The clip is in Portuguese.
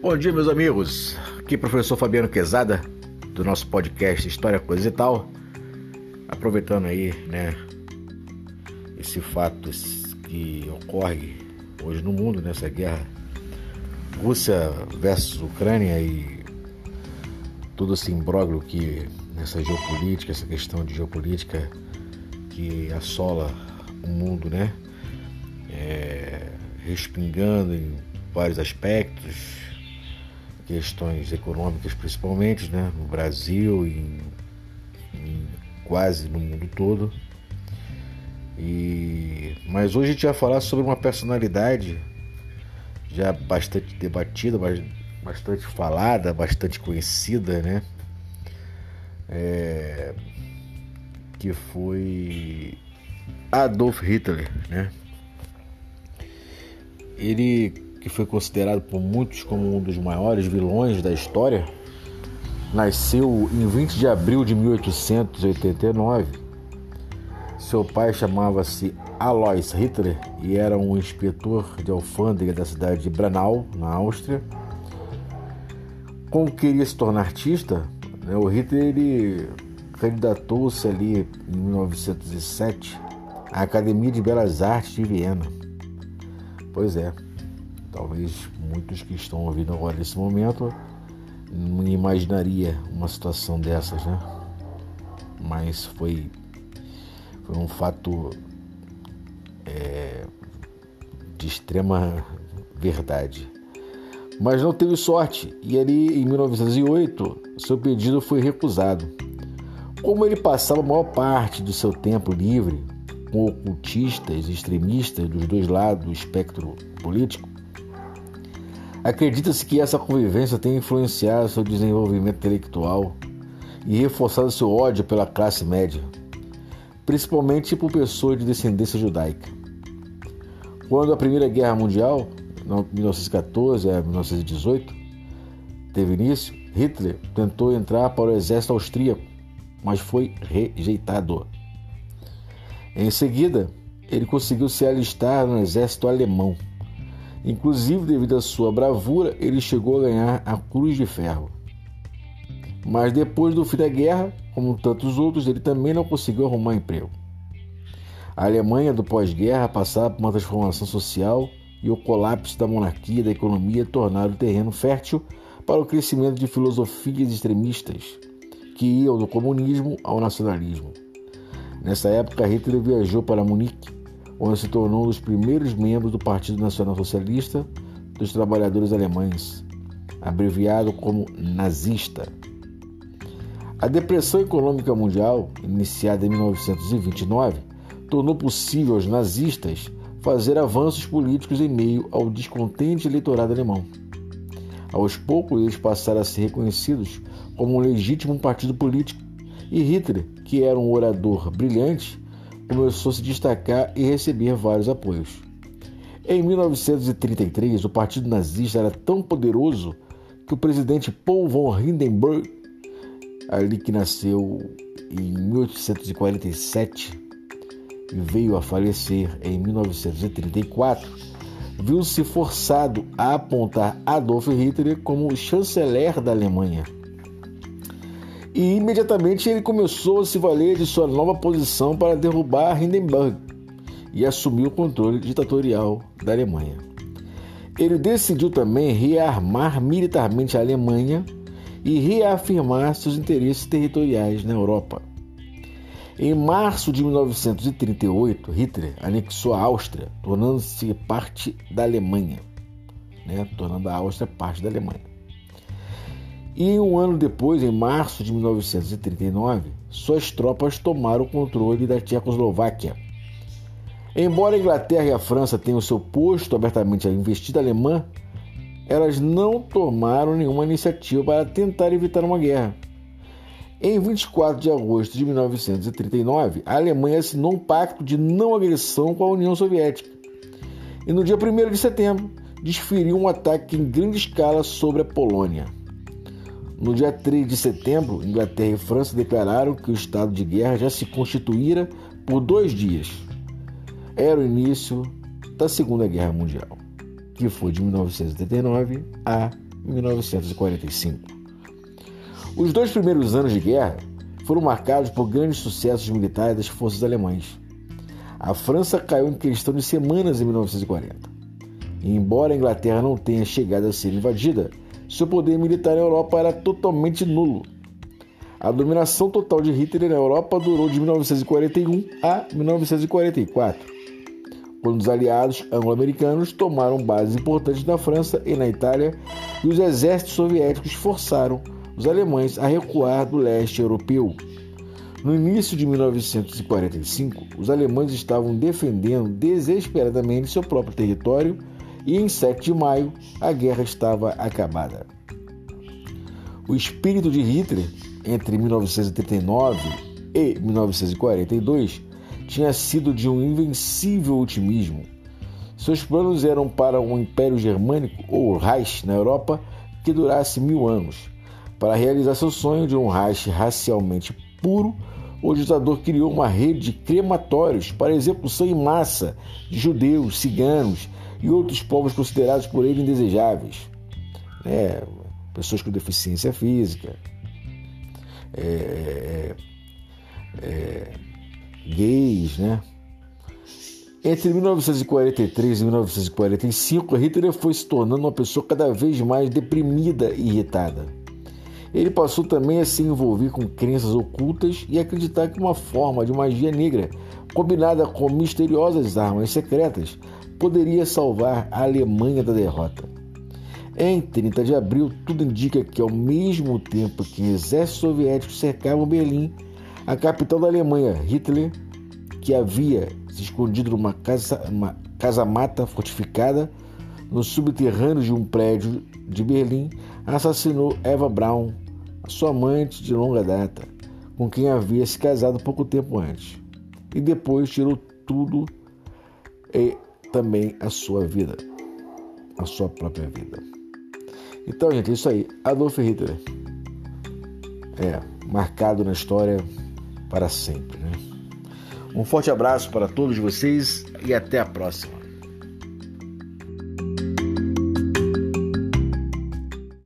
Bom dia, meus amigos. Aqui professor Fabiano Quezada, do nosso podcast História Coisa e Tal. Aproveitando aí, né, esse fato que ocorre hoje no mundo, nessa guerra Rússia versus Ucrânia e todo esse imbróglio que nessa geopolítica, essa questão de geopolítica que assola o mundo, né? É, respingando em vários aspectos, questões econômicas principalmente, né, no Brasil e, quase no mundo todo. E mas hoje a gente vai falar sobre uma personalidade já bastante debatida, bastante falada, bastante conhecida, né? É, que foi Adolf Hitler, né? Ele que foi considerado por muitos como um dos maiores vilões da história, nasceu em 20 de abril de 1889. Seu pai chamava-se Alois Hitler e era um inspetor de alfândega da cidade de Branau, na Áustria. Como queria se tornar artista, né, o Hitler ele candidatou-se ali em 1907 à Academia de Belas Artes de Viena. Pois é, Talvez muitos que estão ouvindo agora nesse momento não imaginaria uma situação dessas, né? Mas foi, foi um fato é, de extrema verdade. Mas não teve sorte e ali em 1908 seu pedido foi recusado. Como ele passava a maior parte do seu tempo livre com ocultistas e extremistas dos dois lados do espectro político, Acredita-se que essa convivência tenha influenciado seu desenvolvimento intelectual e reforçado seu ódio pela classe média, principalmente por pessoas de descendência judaica. Quando a Primeira Guerra Mundial, de 1914 a 1918, teve início, Hitler tentou entrar para o exército austríaco, mas foi rejeitado. Em seguida, ele conseguiu se alistar no exército alemão Inclusive, devido à sua bravura, ele chegou a ganhar a Cruz de Ferro. Mas depois do fim da guerra, como tantos outros, ele também não conseguiu arrumar emprego. A Alemanha do pós-guerra passava por uma transformação social e o colapso da monarquia e da economia tornaram o terreno fértil para o crescimento de filosofias extremistas que iam do comunismo ao nacionalismo. Nessa época, Hitler viajou para Munique onde se tornou um dos primeiros membros do Partido Nacional Socialista dos Trabalhadores Alemães, abreviado como nazista. A depressão econômica mundial, iniciada em 1929, tornou possível aos nazistas fazer avanços políticos em meio ao descontente eleitorado alemão. Aos poucos, eles passaram a ser reconhecidos como um legítimo partido político, e Hitler, que era um orador brilhante, começou a se destacar e receber vários apoios. Em 1933, o Partido Nazista era tão poderoso que o presidente Paul von Hindenburg, ali que nasceu em 1847 e veio a falecer em 1934, viu-se forçado a apontar Adolf Hitler como chanceler da Alemanha e imediatamente ele começou a se valer de sua nova posição para derrubar Hindenburg e assumir o controle ditatorial da Alemanha. Ele decidiu também rearmar militarmente a Alemanha e reafirmar seus interesses territoriais na Europa. Em março de 1938, Hitler anexou a Áustria, tornando-se parte da Alemanha, né? tornando a Áustria parte da Alemanha. E um ano depois, em março de 1939, suas tropas tomaram o controle da Tchecoslováquia. Embora a Inglaterra e a França tenham seu posto abertamente à investida alemã, elas não tomaram nenhuma iniciativa para tentar evitar uma guerra. Em 24 de agosto de 1939, a Alemanha assinou um pacto de não agressão com a União Soviética. E no dia 1 de setembro, desferiu um ataque em grande escala sobre a Polônia. No dia 3 de setembro, Inglaterra e França declararam que o estado de guerra já se constituíra por dois dias. Era o início da Segunda Guerra Mundial, que foi de 1989 a 1945. Os dois primeiros anos de guerra foram marcados por grandes sucessos militares das forças alemãs. A França caiu em questão de semanas em 1940. E embora a Inglaterra não tenha chegado a ser invadida, seu poder militar na Europa era totalmente nulo. A dominação total de Hitler na Europa durou de 1941 a 1944, quando os aliados anglo-americanos tomaram bases importantes na França e na Itália e os exércitos soviéticos forçaram os alemães a recuar do leste europeu. No início de 1945, os alemães estavam defendendo desesperadamente seu próprio território e em 7 de maio a guerra estava acabada. O espírito de Hitler entre 1939 e 1942 tinha sido de um invencível otimismo. Seus planos eram para um império germânico, ou Reich, na Europa, que durasse mil anos. Para realizar seu sonho de um Reich racialmente puro, o ditador criou uma rede de crematórios para execução em massa de judeus, ciganos e outros povos considerados por ele indesejáveis. É, pessoas com deficiência física, é, é, é, gays, né? Entre 1943 e 1945, Hitler foi se tornando uma pessoa cada vez mais deprimida e irritada. Ele passou também a se envolver com crenças ocultas e acreditar que uma forma de magia negra, combinada com misteriosas armas secretas, poderia salvar a Alemanha da derrota. Em 30 de abril, tudo indica que, ao mesmo tempo que exércitos soviéticos cercavam Berlim, a capital da Alemanha, Hitler, que havia se escondido numa casa, uma casa-mata fortificada no subterrâneo de um prédio de Berlim, assassinou Eva Braun, sua amante de longa data, com quem havia se casado pouco tempo antes, e depois tirou tudo e também a sua vida, a sua própria vida. Então, gente, é isso aí. Adolf Hitler. É, marcado na história para sempre. Né? Um forte abraço para todos vocês e até a próxima.